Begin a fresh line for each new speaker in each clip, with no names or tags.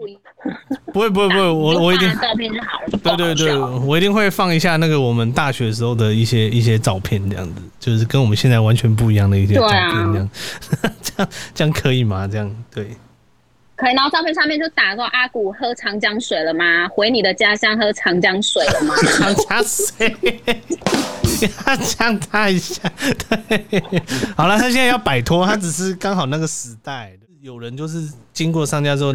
录音。
不会不会不会，我我一定
照片就好了。
对对对，我一定会放一下那个我们大学时候的一些一些照片，这样子，就是跟我们现在完全不一样的一些照片，这样，啊、这样这样可以吗？这样对。
可以，然后照片上面就打说阿古喝长江水了吗？回你的家乡喝长江水了吗？
长江水，要呛他一下。对，好了，他现在要摆脱，他只是刚好那个时代，有人就是经过商家之后，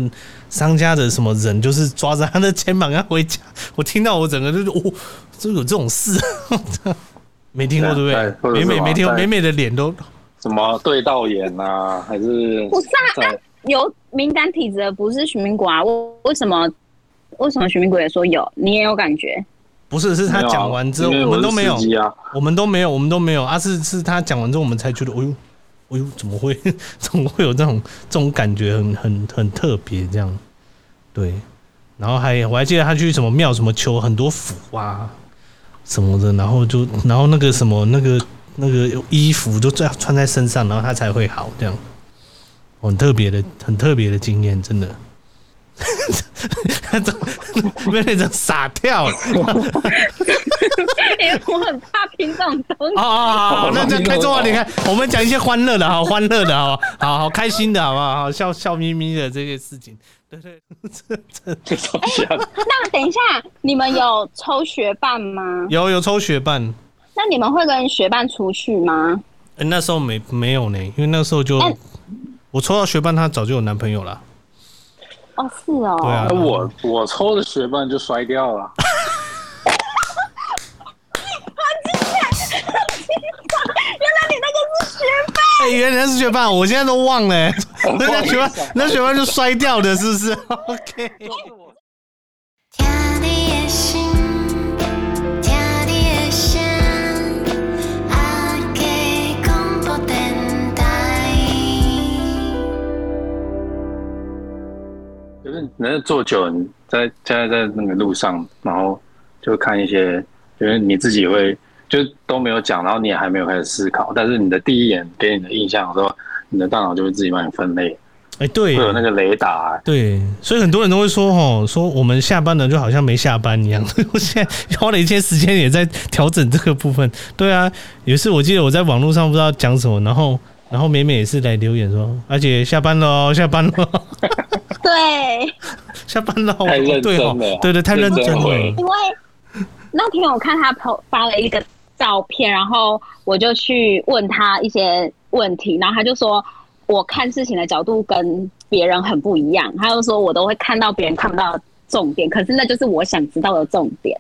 商家的什么人就是抓着他的肩膀要回家。我听到我整个就是，哦，就有这种事，没听过对不对？美美没听过，美美的脸都
什么对到眼啊，还是
不是啊？有敏感体质的不是徐明果啊？为为什么？为什么徐明果也说有？你也有感觉？
不是，是他讲完之后，我们都没有，我们都没有，我们都没有啊！是是他讲完之后，我们才觉得，哎呦，哎呦，怎么会，怎么会有这种这种感觉很，很很特别这样。对，然后还我还记得他去什么庙，什么求很多福啊什么的，然后就然后那个什么那个那个衣服就这样穿在身上，然后他才会好这样。很特别的，很特别的经验，真的。他 怎么被那种傻跳？
因为我很怕听这种东西。
哦哦哦，那这开中啊！你看，我们讲一些欢乐的，好欢乐的，好好好开心的，好不好？好笑笑眯眯的这些事情。对对，这这这
超像。那等一下，你们有抽学伴吗？
有有抽学伴。
那你们会跟学伴出去吗？
欸、那时候没没有呢，因为那时候就。我抽到学伴，她早就有男朋友了。
哦，是哦。
对啊，
我我抽的学伴就摔掉了。
原来你那个是学伴。
哎、欸，原来是学霸，我现在都忘了。那学霸，那学霸就摔掉的，是不是？OK。
人家坐久在现在在那个路上，然后就看一些，就是你自己会就都没有讲，然后你也还没有开始思考，但是你的第一眼给你的印象的时候，你的大脑就会自己帮你分类。
哎、欸，对，
会有那个雷达、欸。
对，所以很多人都会说，吼，说我们下班了就好像没下班一样。我现在花了一些时间也在调整这个部分。对啊，有一次我记得我在网络上不知道讲什么，然后然后美美也是来留言说，而且下班了，下班了。
对，
下班了，
太认真了，
对对，对，太认真了。
因为那天我看他发了一个照片，然后我就去问他一些问题，然后他就说，我看事情的角度跟别人很不一样。他就说我都会看到别人看不到的重点，可是那就是我想知道的重点。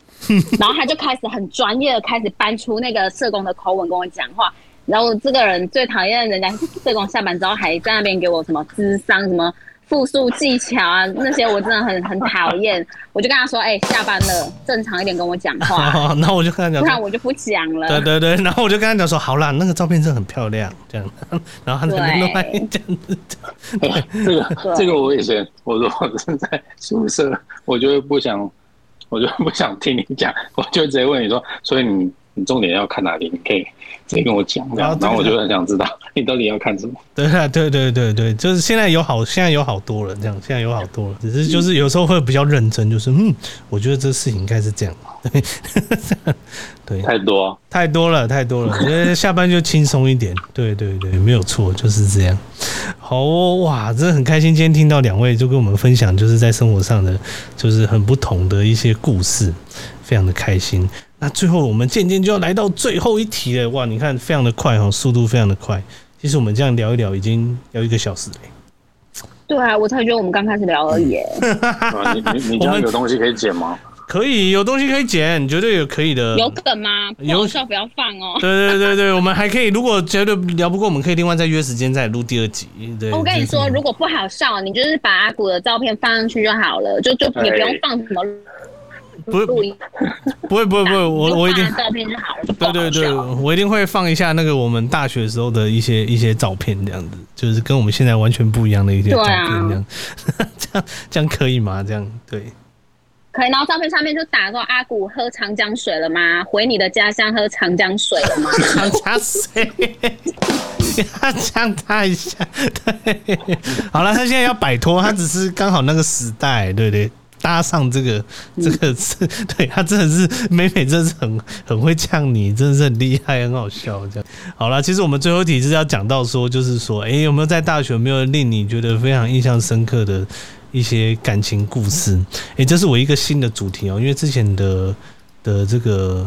然后他就开始很专业的开始搬出那个社工的口吻跟我讲话。然后这个人最讨厌人家社工下班之后还在那边给我什么智商什么。复述技巧啊，那些我真的很很讨厌。我就跟他说：“哎、欸，下班了，正常一点跟我讲话。
哦”然后我就跟他讲，
不然我就不讲了。
对对对，然后我就跟他讲说：“好啦，那个照片真的很漂亮。”这样，然后他那边弄来 这样子。
这个这个我以前我如果是在宿舍，我就会不想，我就不想听你讲，我就直接问你说：“所以你？”你重点要看哪里？你可以直接跟我讲，然后然后我就很想知道 你到底要看什么。
对啊，对对对对，就是现在有好，现在有好多了，这样现在有好多了，只是就是有时候会比较认真，就是嗯，我觉得这事情应该是这样。对，对，
太多
太多了，太多了，觉 得下班就轻松一点。对对对，没有错，就是这样。好哦，哇，真的很开心，今天听到两位就跟我们分享，就是在生活上的就是很不同的一些故事，非常的开心。那最后我们渐渐就要来到最后一题了，哇！你看非常的快哈，速度非常的快。其实我们这样聊一聊，已经聊一个小时了。
对啊，我才觉得我们刚开始聊而已。
你你你这样有东西可以剪吗？
可以，有东西可以剪，绝对有可以的。
有梗吗？有笑不要放哦。
对对对对，我们还可以，如果觉得聊不过，我们可以另外再约时间再录第二集。对，
我跟你说，如果不好笑，你就是把阿古的照片放上去就好了，就就也不用放什么。
不会，不会，不会，不会，我我一定
照片就好了。
对对对，我一定会放一下那个我们大学时候的一些一些照片，这样子，就是跟我们现在完全不一样的一些照片，这样，这样这样可以吗？这样对，
可以。然后照片上面就打说阿古喝长江水了吗？回你的家乡喝长江水了吗？
长江水。他呛他一下，对，好了，他现在要摆脱，他只是刚好那个时代，对对，搭上这个这个是，对他真的是美美，真的是很很会呛你，真的是很厉害，很好笑这样。好了，其实我们最后一题是要讲到说，就是说，哎，有没有在大学有没有令你觉得非常印象深刻的一些感情故事？哎，这是我一个新的主题哦，因为之前的的这个。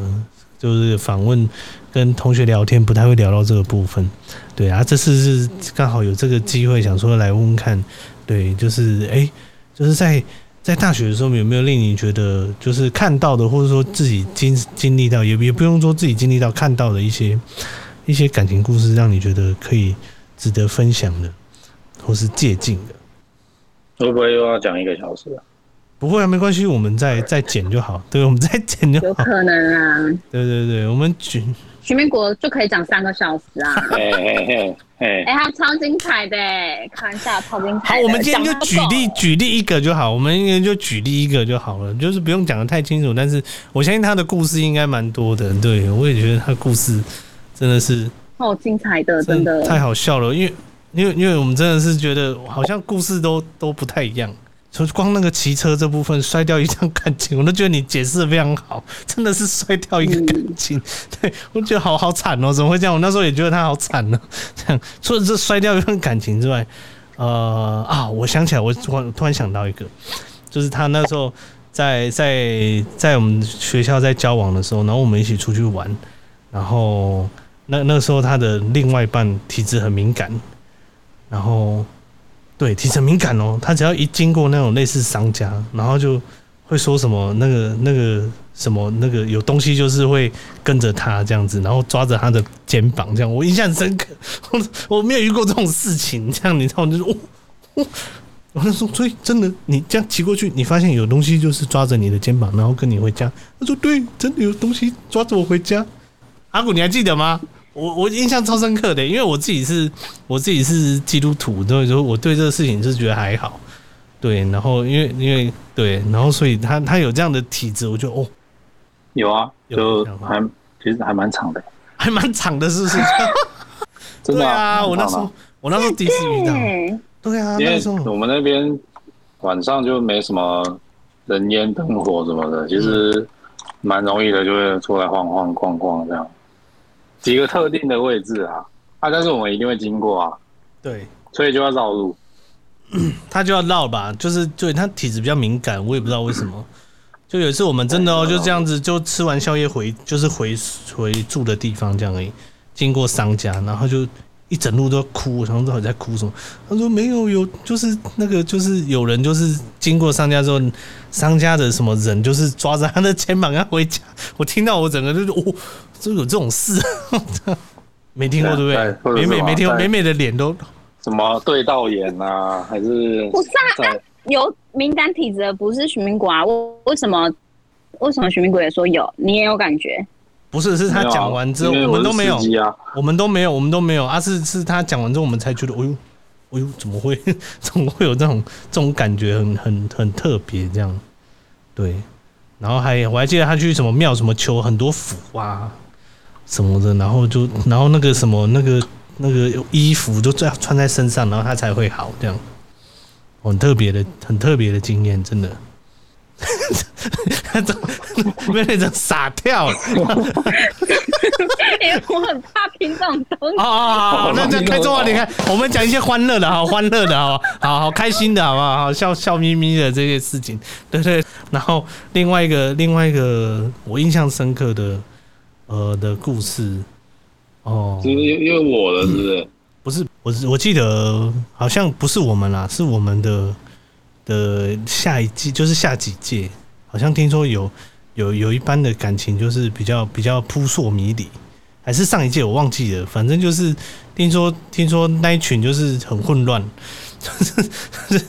就是访问跟同学聊天，不太会聊到这个部分，对啊，这次是刚好有这个机会，想说来问问看，对，就是哎、欸，就是在在大学的时候有没有令你觉得就是看到的，或者说自己经经历到，也也不用说自己经历到看到的一些一些感情故事，让你觉得可以值得分享的，或是借鉴的。
会不会又要讲一个小时啊？
不会啊，没关系，我们再再剪就好。对，我们再剪就好。
有可能啊。
对对对，我们举
徐明国就可以讲三个小时啊。
嘿嘿嘿嘿。
哎，他超精彩的，开玩笑，超精彩。
好，我们今天就举例举例一个就好，我们应该就举例一个就好了，就是不用讲的太清楚。但是我相信他的故事应该蛮多的。对，我也觉得他故事真的是
好精彩的，真的
太好笑了。因为因为因为我们真的是觉得好像故事都都不太一样。从光那个骑车这部分摔掉一段感情，我都觉得你解释的非常好，真的是摔掉一个感情，对我觉得好好惨哦，怎么会这样？我那时候也觉得他好惨呢。这样除了这摔掉一段感情之外，呃啊，我想起来，我突然突然想到一个，就是他那时候在在在我们学校在交往的时候，然后我们一起出去玩，然后那那时候他的另外一半体质很敏感，然后。对，体质敏感哦，他只要一经过那种类似商家，然后就会说什么那个那个什么那个有东西，就是会跟着他这样子，然后抓着他的肩膀这样。我印象深刻，我我没有遇过这种事情，这样你知道，就是哦，哦，我就说，所以真的，你这样骑过去，你发现有东西就是抓着你的肩膀，然后跟你回家。他说对，真的有东西抓着我回家。阿古，你还记得吗？我我印象超深刻的，因为我自己是我自己是基督徒，所以说我对这个事情是觉得还好，对，然后因为因为对，然后所以他他有这样的体质，我就哦，
有啊，就还其实还蛮长的，
还蛮长的，是不是？
真的
啊，我那时候我那时候第一次遇到，对啊，
因为我们那边晚上就没什么人烟灯火什么的，其实蛮容易的，就会出来晃晃逛逛这样。几个特定的位置啊，啊，但是我们一定会经过啊，
对，
所以就要绕路，
他就要绕吧，就是对他体质比较敏感，我也不知道为什么。就有一次我们真的哦，就这样子就吃完宵夜回，就是回回住的地方这样而已，经过商家，然后就一整路都哭，然后到底在哭什么？他说没有，有就是那个就是有人就是经过商家之后，商家的什么人就是抓着他的 肩膀要回家，我听到我整个就是哦。就有这种事，没听过对不对？美美没听过，美美的脸都
什么对到眼啊？还是
不是啊？有敏感体质的不是徐明国啊？为为什么？为什么徐明国也说有？你也有感觉？
不是，是他讲完之后，我们都没有，我们都没有，我们都没有啊！是是他讲完之后，我们才觉得，哎呦，哎呦，怎么会？怎么会有这种这种感觉？很很很特别这样。对，然后还我还记得他去什么庙，什么求很多福啊。什么的，然后就，然后那个什么，那个那个衣服就最好穿在身上，然后他才会好，这样，很特别的，很特别的经验，真的。他怎么被那种傻跳？
因为我很怕听这种东西。
哦哦哦，那这开中你看，我们讲一些欢乐的，好欢乐的，好好好开心的，好不好？好笑笑眯眯的这些事情，对对。然后另外一个，另外一个我印象深刻的。呃的故事，哦，
因为因为我的是不是？
不是，我是我记得好像不是我们啦，是我们的的下一季，就是下几届，好像听说有有有一般的感情就是比较比较扑朔迷离，还是上一届我忘记了，反正就是听说听说那一群就是很混乱，就是。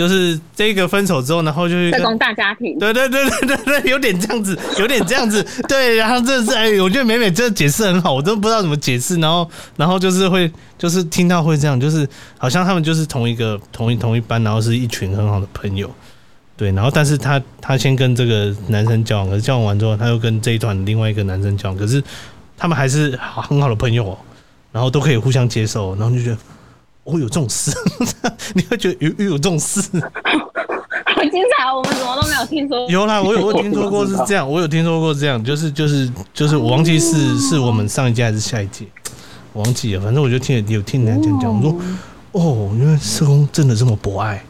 就是这个分手之后，然后就是
这种大家庭，
对对对对对对，有点这样子，有点这样子，对。然后这是哎，我觉得美美这个解释很好，我都不知道怎么解释。然后，然后就是会，就是听到会这样，就是好像他们就是同一个同一同一班，然后是一群很好的朋友，对。然后，但是他他先跟这个男生交往，可是交往完之后，他又跟这一团另外一个男生交往，可是他们还是好很好的朋友哦。然后都可以互相接受，然后就觉得哦，有这种事，你会觉得有有这种事，
好精彩，我们怎么都没有听说。
有啦，我有我有 听说过是这样，我有听说过这样，就是就是就是我忘记是是我们上一届还是下一届，我忘记了，反正我就听有听人家讲讲，我说哦，原来社工真的这么博爱。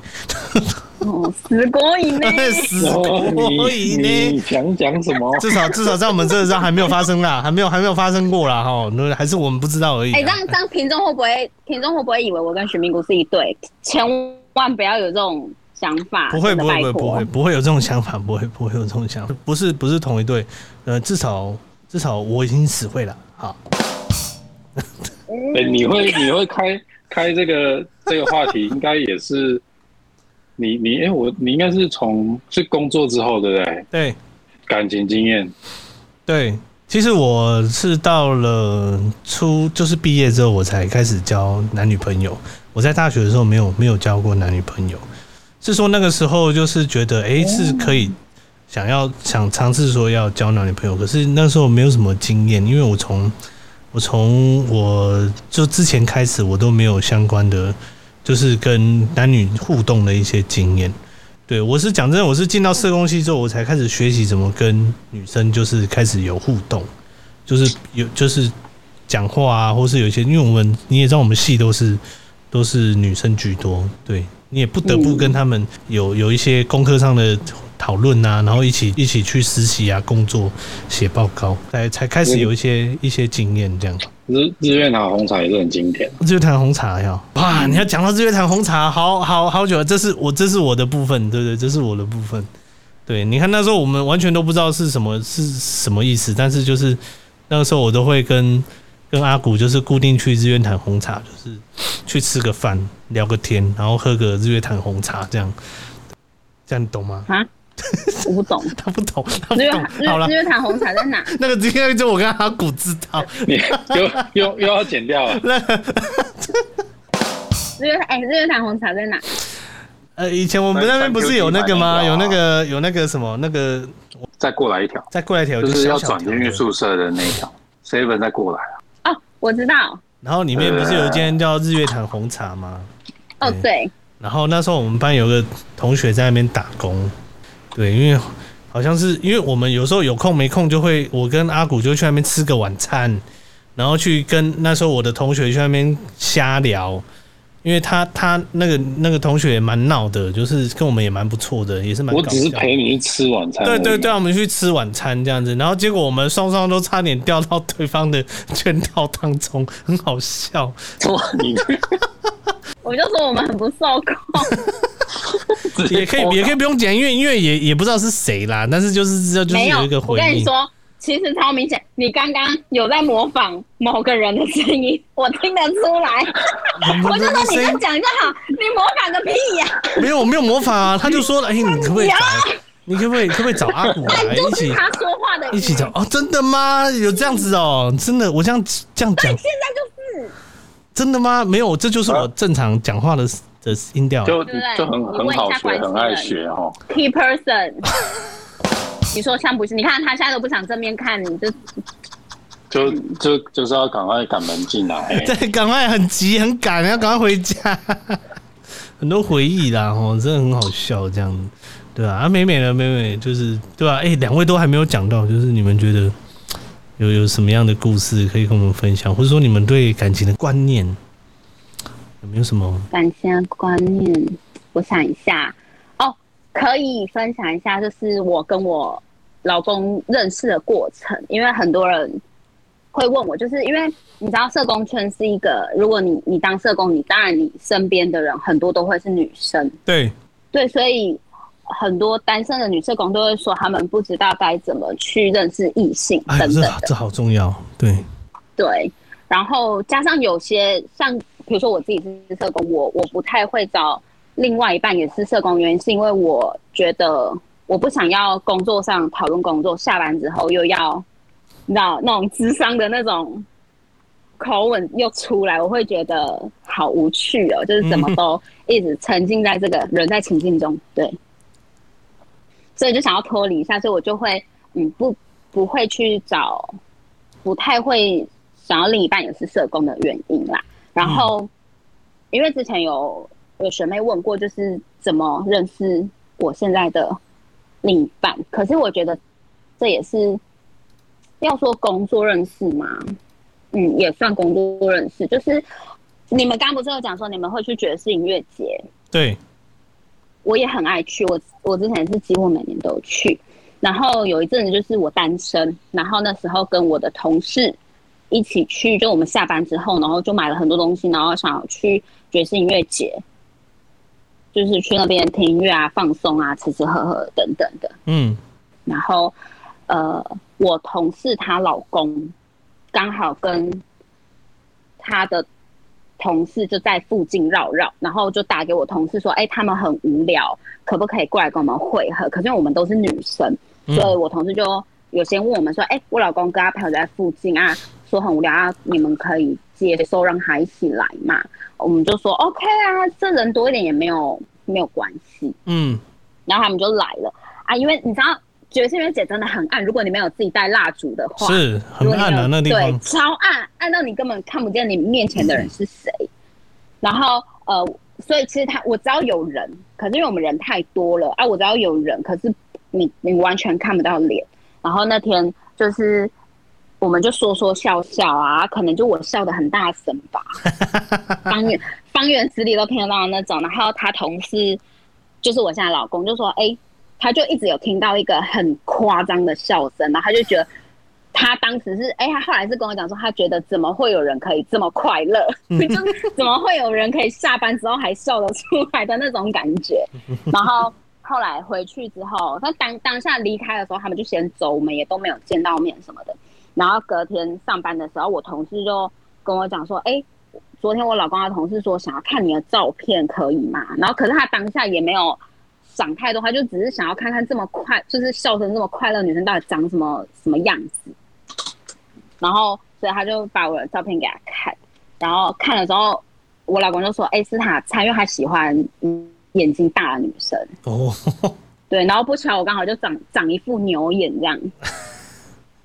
哦，死过瘾呢！
死过瘾呢！
你想讲什么？
至少至少在我们这上还没有发生啦，还没有还没有发生过啦哈，那还是我们不知道而已。
哎、欸，这样这样，听众会不会听众会不会以为我跟徐明谷是一对？千万不要有这种想法。
不会不会不会不会不会有这种想法，不会不会有这种想法。不是不是同一对，呃，至少至少我已经死会了。好。
哎、欸，你会你会开开这个这个话题，应该也是。你你哎、欸，我你应该是从是工作之后对不对？
对，
感情经验。
对，其实我是到了初就是毕业之后，我才开始交男女朋友。我在大学的时候没有没有交过男女朋友，是说那个时候就是觉得哎、欸、是可以想要想尝试说要交男女朋友，可是那时候没有什么经验，因为我从我从我就之前开始我都没有相关的。就是跟男女互动的一些经验，对，我是讲真的，我是进到社工系之后，我才开始学习怎么跟女生就是开始有互动，就是有就是讲话啊，或是有一些，因为我们你也知道，我们系都是都是女生居多，对，你也不得不跟他们有有一些功课上的。讨论啊，然后一起一起去实习啊，工作写报告，才才开始有一些、嗯、一些经验这样。
日日月潭红茶也是很经典。
日月潭红茶呀哇，你要讲到日月潭红茶，好好好久，这是我这是我的部分，对不对，这是我的部分。对，你看那时候我们完全都不知道是什么是什么意思，但是就是那个时候我都会跟跟阿古就是固定去日月潭红茶，就是去吃个饭聊个天，然后喝个日月潭红茶这样，这样你懂吗？啊？
我不懂，
他不懂，他不懂。好了，
日月潭红茶在哪？
那个今天就我跟阿古知道，
你 又又又要剪掉了。
日月哎，日月潭红茶在哪？
呃，以前我们那边不是有那个吗？有那个有那个什么那个？
再过来一条，
再过来一条，
就是要转进去宿舍的那一条。seven 再过来
啊？哦，我知道。
然后里面不是有一间叫日月潭红茶吗？
哦，对。
然后那时候我们班有个同学在那边打工。对，因为好像是因为我们有时候有空没空，就会我跟阿古就去那边吃个晚餐，然后去跟那时候我的同学去那边瞎聊，因为他他那个那个同学也蛮闹的，就是跟我们也蛮不错的，也是蛮。
我只是陪你去吃晚餐。
对对对，我们去吃晚餐这样子，然后结果我们双双都差点掉到对方的圈套当中，很好笑。
我就说我们很不受控。
也可以，也可以不用讲，因为因为也也不知道是谁啦，但是就是知道就是有一个回应。
我跟你说，其实超明显，你刚刚有在模仿某个人的声音，我听得出来。我就说你就讲就好，你模仿个屁呀、啊！
没有，我没有模仿啊。他就说了，哎、欸，你可不可以找？你可不可以可不可以找阿古 来一起？
他说话的
一起找哦？真的吗？有这样子哦？真的？我这样这样讲，现在
就是
真的吗？没有，这就是我正常讲话的。的音调，
就就很很好学，很爱学哦。
Key person，你说像不是？你看他现在都不想正面看你，就
就就就是要赶快赶门进来，
对，赶快很急很赶，要赶快回家。很多回忆啦，哦，真的很好笑，这样对吧？啊，美美的美美，就是对吧？哎、欸，两位都还没有讲到，就是你们觉得有有什么样的故事可以跟我们分享，或者说你们对感情的观念？有没有什么
感情观念？我想一下哦，可以分享一下，就是我跟我老公认识的过程。因为很多人会问我，就是因为你知道社工圈是一个，如果你你当社工，你当然你身边的人很多都会是女生，
对
对，所以很多单身的女社工都会说，他们不知道该怎么去认识异性等等
这这好重要，对。
对，然后加上有些像。比如说我自己是社工，我我不太会找另外一半也是社工，原因是因为我觉得我不想要工作上讨论工作，下班之后又要你知道那种智商的那种口吻又出来，我会觉得好无趣哦，就是怎么都一直沉浸在这个人在情境中，对，所以就想要脱离一下，所以我就会嗯不不会去找，不太会。想要另一半也是社工的原因啦。然后，因为之前有有学妹问过，就是怎么认识我现在的另一半。可是我觉得这也是要说工作认识嘛，嗯，也算工作认识。就是你们刚不是有讲说你们会去爵士音乐节？
对，
我也很爱去。我我之前是几乎每年都有去。然后有一阵子就是我单身，然后那时候跟我的同事一起去，就我们下班之后，然后就买了很多东西，然后想要去爵士音乐节，就是去那边听音乐啊、放松啊、吃吃喝喝等等的。嗯，然后呃，我同事她老公刚好跟他的同事就在附近绕绕，然后就打给我同事说：“哎，他们很无聊，可不可以过来跟我们会合？”可是我们都是女生。所以我同事就有先问我们说：“哎、欸，我老公跟他朋友在附近啊，说很无聊啊，你们可以接受让他一起来嘛？”我们就说：“OK 啊，这人多一点也没有没有关系。”嗯，然后他们就来了啊，因为你知道爵士音乐节真的很暗，如果你没有自己带蜡烛的话，
是很暗的那地方，
对，超暗，暗到你根本看不见你面前的人是谁。嗯、然后呃，所以其实他我只要有人，可是因为我们人太多了啊，我只要有人，可是。你你完全看不到脸，然后那天就是，我们就说说笑笑啊，可能就我笑的很大声吧，方圆方圆十里都听得到那种。然后他同事就是我现在老公就说，哎、欸，他就一直有听到一个很夸张的笑声，然后他就觉得他当时是，哎、欸，他后来是跟我讲说，他觉得怎么会有人可以这么快乐，就怎么会有人可以下班之后还笑得出来的那种感觉，然后。后来回去之后，他当当下离开的时候，他们就先走，我们也都没有见到面什么的。然后隔天上班的时候，我同事就跟我讲说：“哎、欸，昨天我老公的同事说想要看你的照片，可以吗？”然后可是他当下也没有想太多，他就只是想要看看这么快，就是笑声这么快乐女生到底长什么什么样子。然后所以他就把我的照片给他看，然后看了之后，我老公就说：“哎、欸，是他他因为他喜欢嗯。”眼睛大的女生哦，对，然后不巧我刚好就长长一副牛眼这样，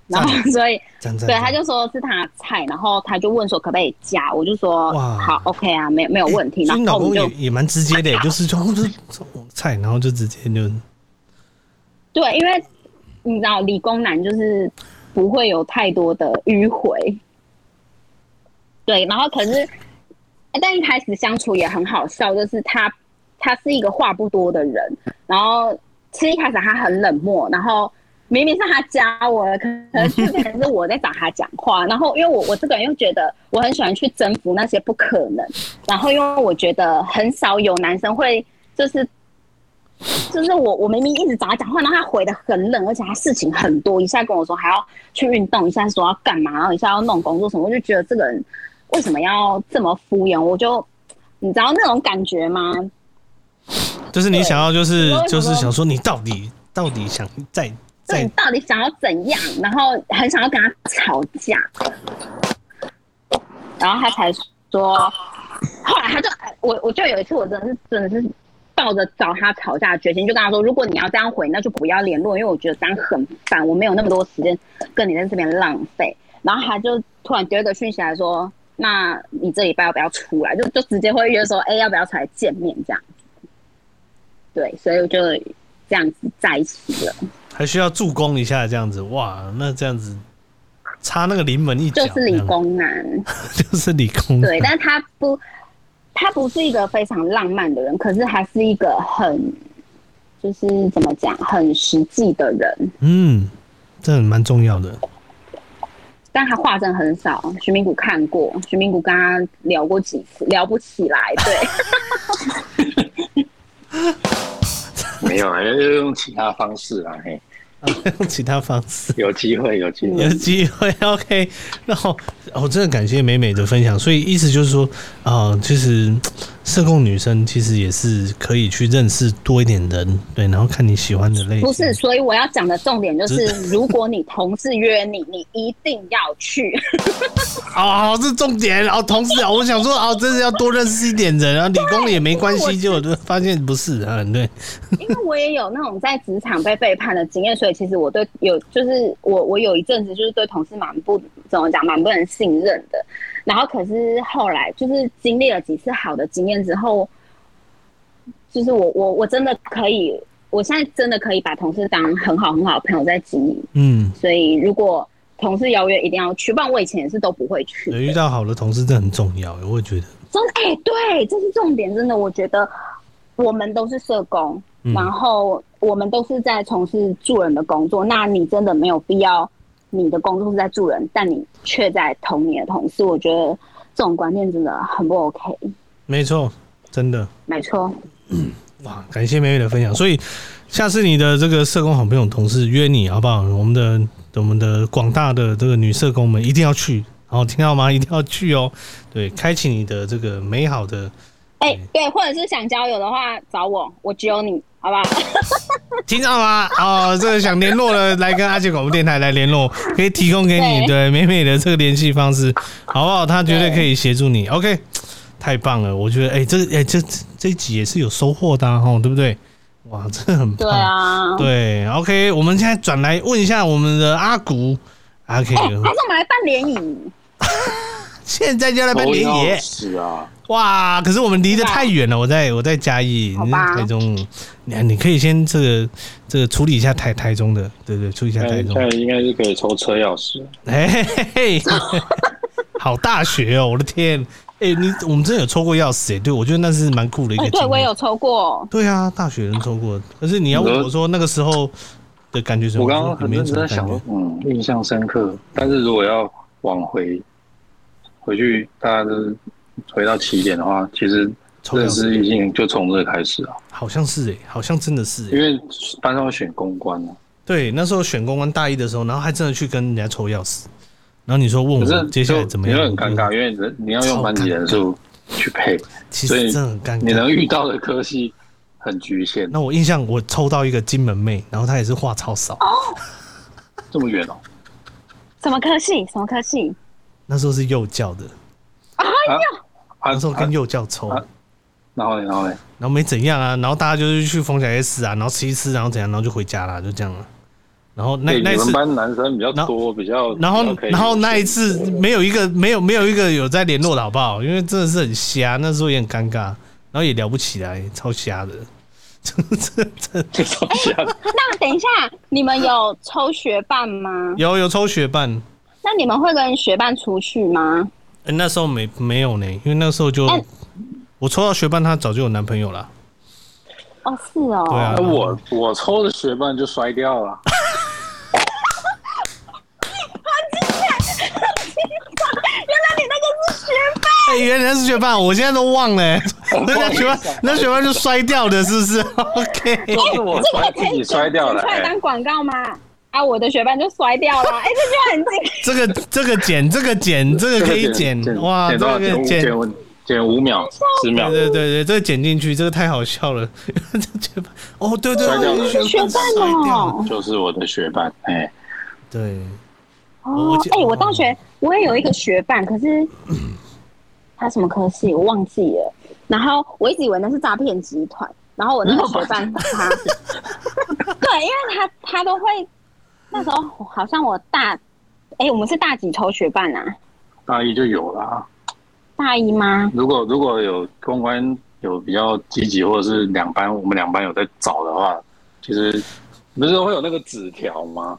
然后 所以对他就说是他的菜，然后他就问说可不可以加，我就说哇好 OK 啊，没有没有问题。然后老公
也也蛮直接的，就是就 就是菜，然后就直接就
对，因为你知道理工男就是不会有太多的迂回，对，然后可是但一开始相处也很好笑，就是他。他是一个话不多的人，然后其实一开始他很冷漠，然后明明是他加我的，可能是可能是我在找他讲话，然后因为我 我这个人又觉得我很喜欢去征服那些不可能，然后因为我觉得很少有男生会就是就是我我明明一直找他讲话，然后他回的很冷，而且他事情很多，一下跟我说还要去运动，一下说要干嘛，然后一下要弄工作什么，我就觉得这个人为什么要这么敷衍？我就你知道那种感觉吗？
就是你想要，就是就是想说，你到底到底想在在，
你到底想要怎样？然后很想要跟他吵架，然后他才说，后来他就我我就有一次，我真的是真的是抱着找他吵架的决心，就跟他说，如果你要这样回，那就不要联络，因为我觉得这样很烦，我没有那么多时间跟你在这边浪费。然后他就突然丢一个讯息来说，那你这礼拜要不要出来？就就直接会约说，哎，要不要出来见面这样。对，所以我就这样子在一起了。
还需要助攻一下，这样子哇，那这样子插那个临门一脚，
就是理工男，
就是理工男。
对，但是他不，他不是一个非常浪漫的人，可是还是一个很，就是怎么讲，很实际的人。
嗯，这很蛮重要的。
但他话真的很少。徐明谷看过，徐明谷跟他聊过几次，聊不起来。对。
没有啊，要用其他方式啊，嘿，
用其他方式，
有机会，有机会，
有机会，OK。然后，我真的感谢美美的分享。所以意思就是说，啊、呃，其实社工女生其实也是可以去认识多一点人，对，然后看你喜欢的类型。
不是，所以我要讲的重点就是，如果你同事约你，你一定要去。
哦，这重点哦，同事啊，我想说哦，真是要多认识一点人啊，理工也没关系，结果就发现不是啊，对。
因为我也有那种在职场被背叛的经验，所以其实我对有就是我我有一阵子就是对同事蛮不怎么讲，蛮不能信任的。然后可是后来就是经历了几次好的经验之后，就是我我我真的可以，我现在真的可以把同事当很好很好的朋友在经营。嗯，所以如果同事邀约一定要去，不然我以前也是都不会去。
遇到好的同事这很重要，我会觉得。
真的哎、欸，对，这是重点，真的，我觉得我们都是社工，嗯、然后我们都是在从事助人的工作，那你真的没有必要。你的工作是在助人，但你却在捅你的同事，我觉得这种观念真的很不 OK。
没错，真的
没错。
哇，感谢美美的分享。所以下次你的这个社工好朋友同事约你好不好？我们的我们的广大的这个女社工们一定要去，然后听到吗？一定要去哦。对，开启你的这个美好的。
哎、欸，对，或者是想交友的话，找我，我只有你。好吧，
听到吗？哦，这个想联络的，来跟阿杰广播电台来联络，可以提供给你对美美的这个联系方式，好不好？他绝对可以协助你。OK，太棒了，我觉得，哎、欸，这哎、欸、这这一集也是有收获的哈，对不对？哇，真的很棒。
对啊，
对，OK，我们现在转来问一下我们的阿古，阿 K，、欸、还是我
们来办联谊？
现在就来办联谊？
是啊。
哇！可是我们离得太远了，我在我在嘉义，你在台中，你你可以先这个这个处理一下台台中的，对对，处理一下台中。
现在应该是可以抽车钥匙。
哎嘿嘿，好大学哦！我的天，哎，你我们真的有抽过钥匙哎，对我觉得那是蛮酷的一个。
对，我也有抽过。
对啊，大学人抽过。可是你要问我说那个时候的感觉什么？
我刚刚很认真在想，嗯，印象深刻。但是如果要往回回去，大家都。回到起点的话，其实认识已经就从这开始啊。
好像是哎、欸，好像真的是、欸，
因为班上选公关嘛。
对，那时候选公关大一的时候，然后还真的去跟人家抽钥匙。然后你说问我接下来怎么样？
你会很尴尬，因为人你要用班级人数去配，其实真的很尴尬。你能遇到的科系很局限。
那我印象我抽到一个金门妹，然后她也是话超少。哦，
这么远哦？
什么科系？什么科系？
那时候是幼教的。
哎呀！
那时候跟幼教抽，
然后呢，然后呢，
然后没怎样啊，然后大家就是去逢甲 S 啊，然后吃一吃，然后怎样，然后就回家了，就这样了。然后那那一次
班男生比较多，比较
然后然后那一次没有一个没有没有一个有在联络的好不好？因为真的是很瞎，那时候也很尴尬，然后也聊不起来，超瞎的，
这这这超瞎的。
那等一下，你们有抽学伴吗？
有有抽学伴。
那你们会跟学伴出去
吗？那时候没没有呢，因为那时候就、欸、我抽到学伴，他早就有男朋友了。
哦，是哦。
对啊，
我我抽的学伴就摔掉了。
好精彩！原来你那个是学霸。哎、
欸，原来是学霸，我现在都忘了。那学霸，那学霸就摔掉的，是不是？OK。
欸、是我摔自己摔掉了。
出来当广告吗？啊！我的学伴就摔掉了，哎、欸，这就很近。
这个这个剪，这个剪，这个可以剪，哇！这个剪
剪剪五秒、十秒，
对对对，这个剪进去，这个太好笑了。哦，对对对，
学伴摔掉，
就是我的学伴，哎、欸，
对。
哦，哎、欸，我大学我也有一个学伴，可是 他什么科系我忘记了。然后我一直以为那是诈骗集团，然后我那个学伴他，对，因为他他都会。那时候好像我大，哎、欸，我们是大几抽学办啊？
大一就有了。
大一吗？
如果如果有公关有比较积极，或者是两班我们两班有在找的话，其实不是会有那个纸条吗？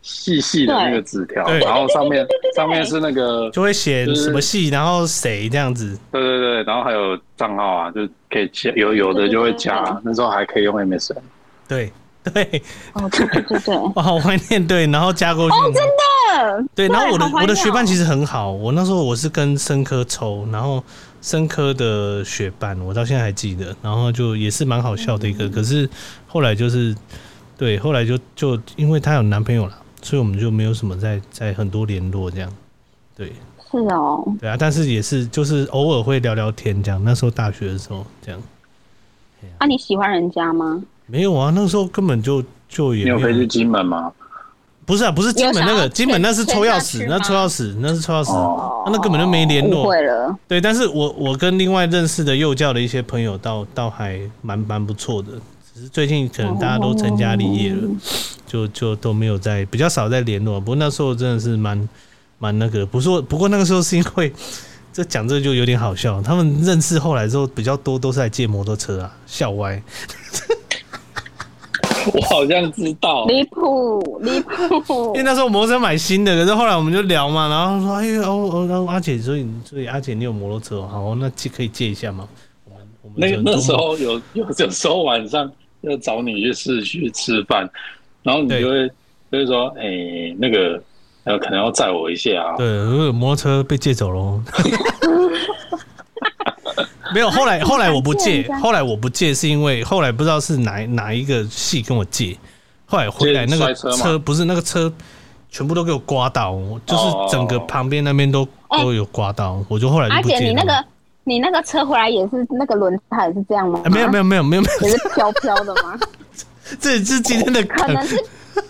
细细的那个纸条，然后上面上面是那个
就会写什么系，然后谁这样子。
对对对，然后还有账号啊，就可以加，有有的就会加。那时候还可以用 MSN。
对。对，
哦，对对对对，
我 好怀念。对，然后加过去。
哦，真的。
对，然后我的我的学伴其实很好。我那时候我是跟生科抽，然后生科的学伴，我到现在还记得。然后就也是蛮好笑的一个。可是后来就是，对，后来就就因为她有男朋友了，所以我们就没有什么在在很多联络这样。对。
是哦。
对啊，但是也是就是偶尔会聊聊天这样。那时候大学的时候这样。
啊，你喜欢人家吗？
没有啊，那时候根本就就也没有。
你有飞去金门吗？
不是啊，不是金门那个，金门那是抽钥匙，那抽钥匙那是抽钥匙，那那根本就没联络。
会了。
对，但是我我跟另外认识的幼教的一些朋友，倒倒还蛮蛮不错的。只是最近可能大家都成家立业了，就就都没有在比较少在联络。不过那时候真的是蛮蛮那个，不是不过那个时候是因为 这讲这就有点好笑。他们认识后来之后比较多都是在借摩托车啊，笑歪。
我好像知道，
离谱离谱。
因为那时候摩托车买新的，可是后来我们就聊嘛，然后说：“哎呦哦哦，阿姐，所以所以阿姐你有摩托车，好，那借可以借一下吗？”我们我们
那那时候有有有时候晚上要找你去市区吃饭，然后你就会就会说：“哎、欸，那个呃，可能要载我一下啊。”
对，摩托车被借走喽。没有，后来后来我不借，后来我不借是因为后来不知道是哪哪一个系跟我借，后来回来那个车不是那个车全部都给我刮到，就是整个旁边那边都都有刮到，我就后来就不借。
而且你那个你那个车回来也是那个轮胎是这样吗？
没有没有没有没有没有，
也是飘飘的吗？
这是今天的
可能是。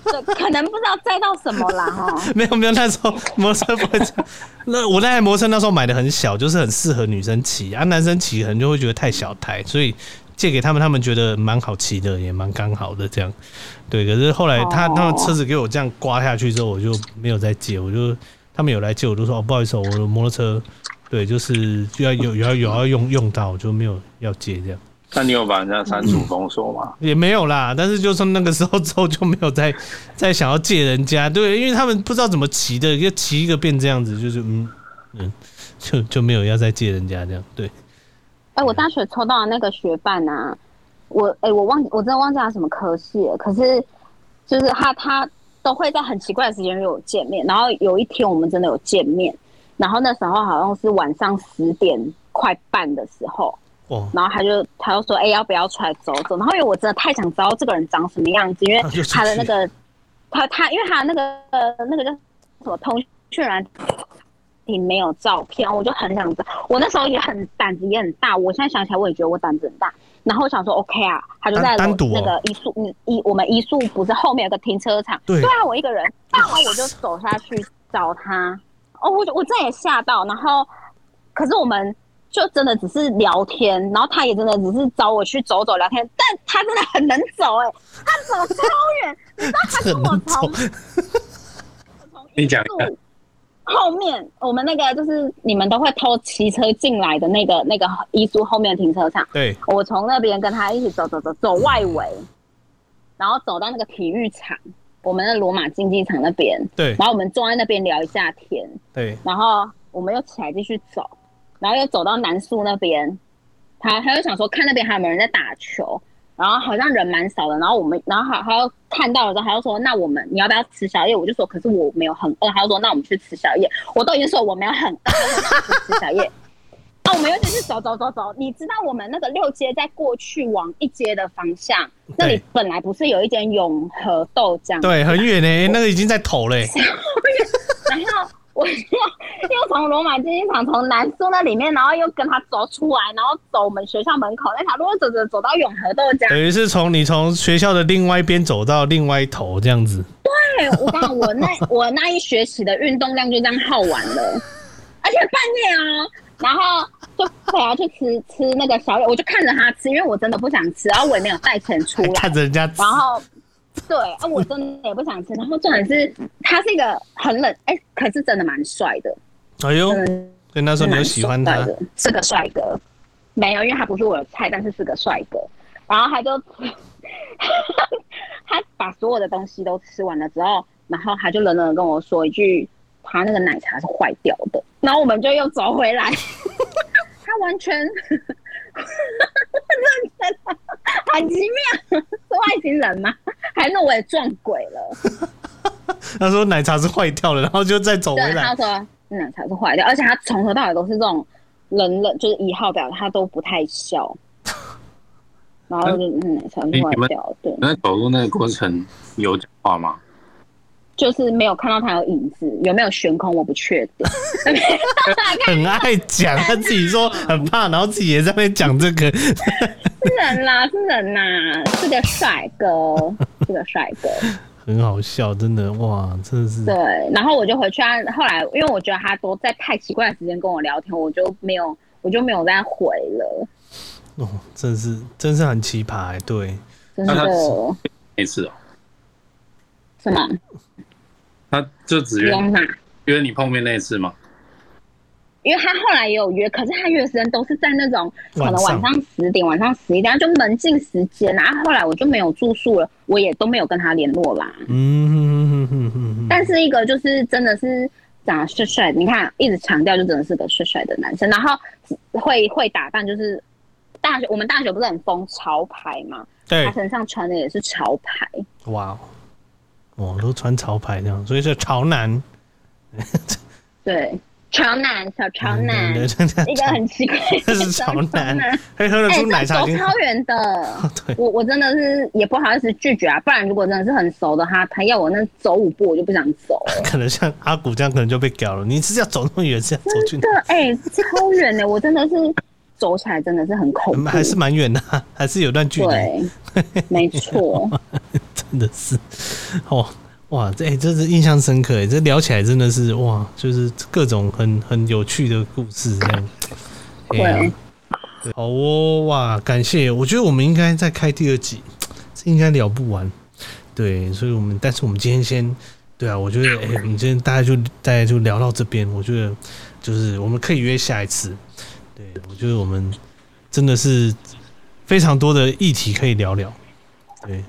对，可能不知道载到什么啦 哈。
没有没有，那时候摩托车不会。那我那台摩托车那时候买的很小，就是很适合女生骑啊，男生骑可能就会觉得太小台，所以借给他们，他们觉得蛮好骑的，也蛮刚好的这样。对，可是后来他他们车子给我这样刮下去之后，我就没有再借，我就他们有来借，我就说哦不好意思，我的摩托车对，就是就要有有要有要用用到，我就没有要借这样。
那你有把人家删除封锁吗？
也没有啦，但是就是那个时候之后就没有再 再想要借人家，对，因为他们不知道怎么骑的，就骑一个变这样子，就是嗯嗯，就就没有要再借人家这样，对。
哎、欸，我大学抽到的那个学伴啊，我哎、欸，我忘我真的忘记他什么科系了，可是就是他他都会在很奇怪的时间约我见面，然后有一天我们真的有见面，然后那时候好像是晚上十点快半的时候。然后他就他就说，哎、欸，要不要出来走走？然后因为我真的太想知道这个人长什么样子，因为 他的那个他他，因为他那个那个叫什么通讯软体没有照片，我就很想知道。我那时候也很胆子也很大，我现在想起来我也觉得我胆子很大。然后我想说，OK 啊，他就在那个一宿一我们一宿不是后面有个停车场？对，对啊，我一个人，然后我就走下去找他。哦，我我这也吓到。然后可是我们。就真的只是聊天，然后他也真的只是找我去走走聊天，但他真的很能走哎、欸，他走超远，你知道他跟我从
你讲
后面我们那个就是你们都会偷骑车进来的那个那个一书后面的停车场，
对，
我从那边跟他一起走走走走外围，然后走到那个体育场，我们的罗马竞技场那边，
对，
然后我们坐在那边聊一下天，
对，
然后我们又起来继续走。然后又走到南树那边，他他又想说看那边还有没有人在打球，然后好像人蛮少的。然后我们，然后还还要看到了之后，他就说那我们你要不要吃宵夜？我就说可是我没有很饿。他就说那我们去吃宵夜。我都已经说我没有很饿，吃宵夜。那 我们又继续走走走走。你知道我们那个六街在过去往一街的方向，那里本来不是有一间永和豆浆？
对，很远呢、欸，那个已经在头嘞。
我又 又从罗马竞技场从南苏那里面，然后又跟他走出来，然后走我们学校门口那条路，走走走到永和豆浆。
等于是从你从学校的另外一边走到另外一头这样子。
对，我刚刚我那 我那一学期的运动量就这样耗完了，而且半夜啊，然后就我要去吃吃那个宵夜，我就看着他吃，因为我真的不想吃，然后我也没有带钱出来，
看着人家吃，
然后。对啊，我真的也不想吃。然后重点是，他是一个很冷，哎、欸，可是真的蛮帅的。
哎呦，对，那时候你有喜欢他？
是个帅哥，没有，因为他不是我的菜，但是是个帅哥。然后他就 他把所有的东西都吃完了之后，然后他就冷冷的跟我说一句：“他那个奶茶是坏掉的。”然后我们就又走回来，他完全。认真的，很奇妙，是外星人吗？还弄我也撞鬼了？
他说奶茶是坏掉了，然后就再走回来。
他说奶茶是坏掉，而且他从头到尾都是这种冷冷，就是一号表，他都不太笑。然后就奶茶是坏掉，对。
那走路那个过程有讲话吗？
就是没有看到他有影子，有没有悬空我不确定。
很爱讲，他自己说很怕，然后自己也在那边讲这个。
是人啦，是人呐，是个帅哥，是个帅哥，
很好笑，真的哇，真的是。
对，然后我就回去啊，后来因为我觉得他都在太奇怪的时间跟我聊天，我就没有，我就没有再回了。
哦，真是，真是很奇葩，欸，对，
真的。
那次哦。
什么？
他就只约约你碰面那次吗？
因为他后来也有约，可是他约的时间都是在那种可能晚上十点、晚上十一点，就门禁时间。然后后来我就没有住宿了，我也都没有跟他联络啦。嗯哼哼哼哼。但是一个就是真的是长得帅帅，你看一直强调就真的是个帅帅的男生，然后会会打扮，就是大学我们大学不是很疯潮牌嘛？对，他身上穿的也是潮牌。
哇。哦，都穿潮牌这样，所以是潮男。
对，潮男，小潮男，一个很奇怪的
潮 男，可以喝得出奶茶。
走超远的，对，我我真的是也不好意思拒绝啊。不然如果真的是很熟的话，他要我那走五步，我就不想走。
可能像阿古这样，可能就被屌了。你是要走那么远，是要走去哪？
对，哎，超远的，我真的是走起来真的是很恐怖，
还是蛮远的，还是有段距离。
对，没错。
真的是，哦，哇，这哎，这是印象深刻哎，这聊起来真的是哇，就是各种很很有趣的故事这样。对，对，好哦，哇，感谢，我觉得我们应该再开第二集，这应该聊不完。对，所以我们，但是我们今天先，对啊，我觉得，哎，我们今天大家就大家就聊到这边，我觉得就是我们可以约下一次。对，我觉得我们真的是非常多的议题可以聊聊。对。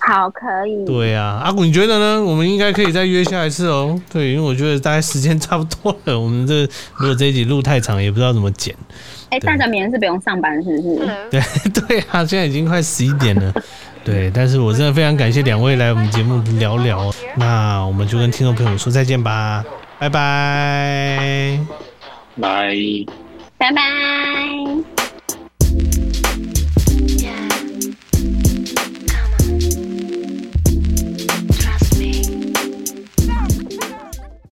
好，可以。
对啊，阿古，你觉得呢？我们应该可以再约下一次哦。对，因为我觉得大概时间差不多了。我们这如果这一集录太长，也不知道怎么剪。
哎、欸，大家明天是不用上班，是不是？
对 对啊，现在已经快十一点了。对，但是我真的非常感谢两位来我们节目聊聊。那我们就跟听众朋友说再见吧，拜拜，
拜，
拜拜。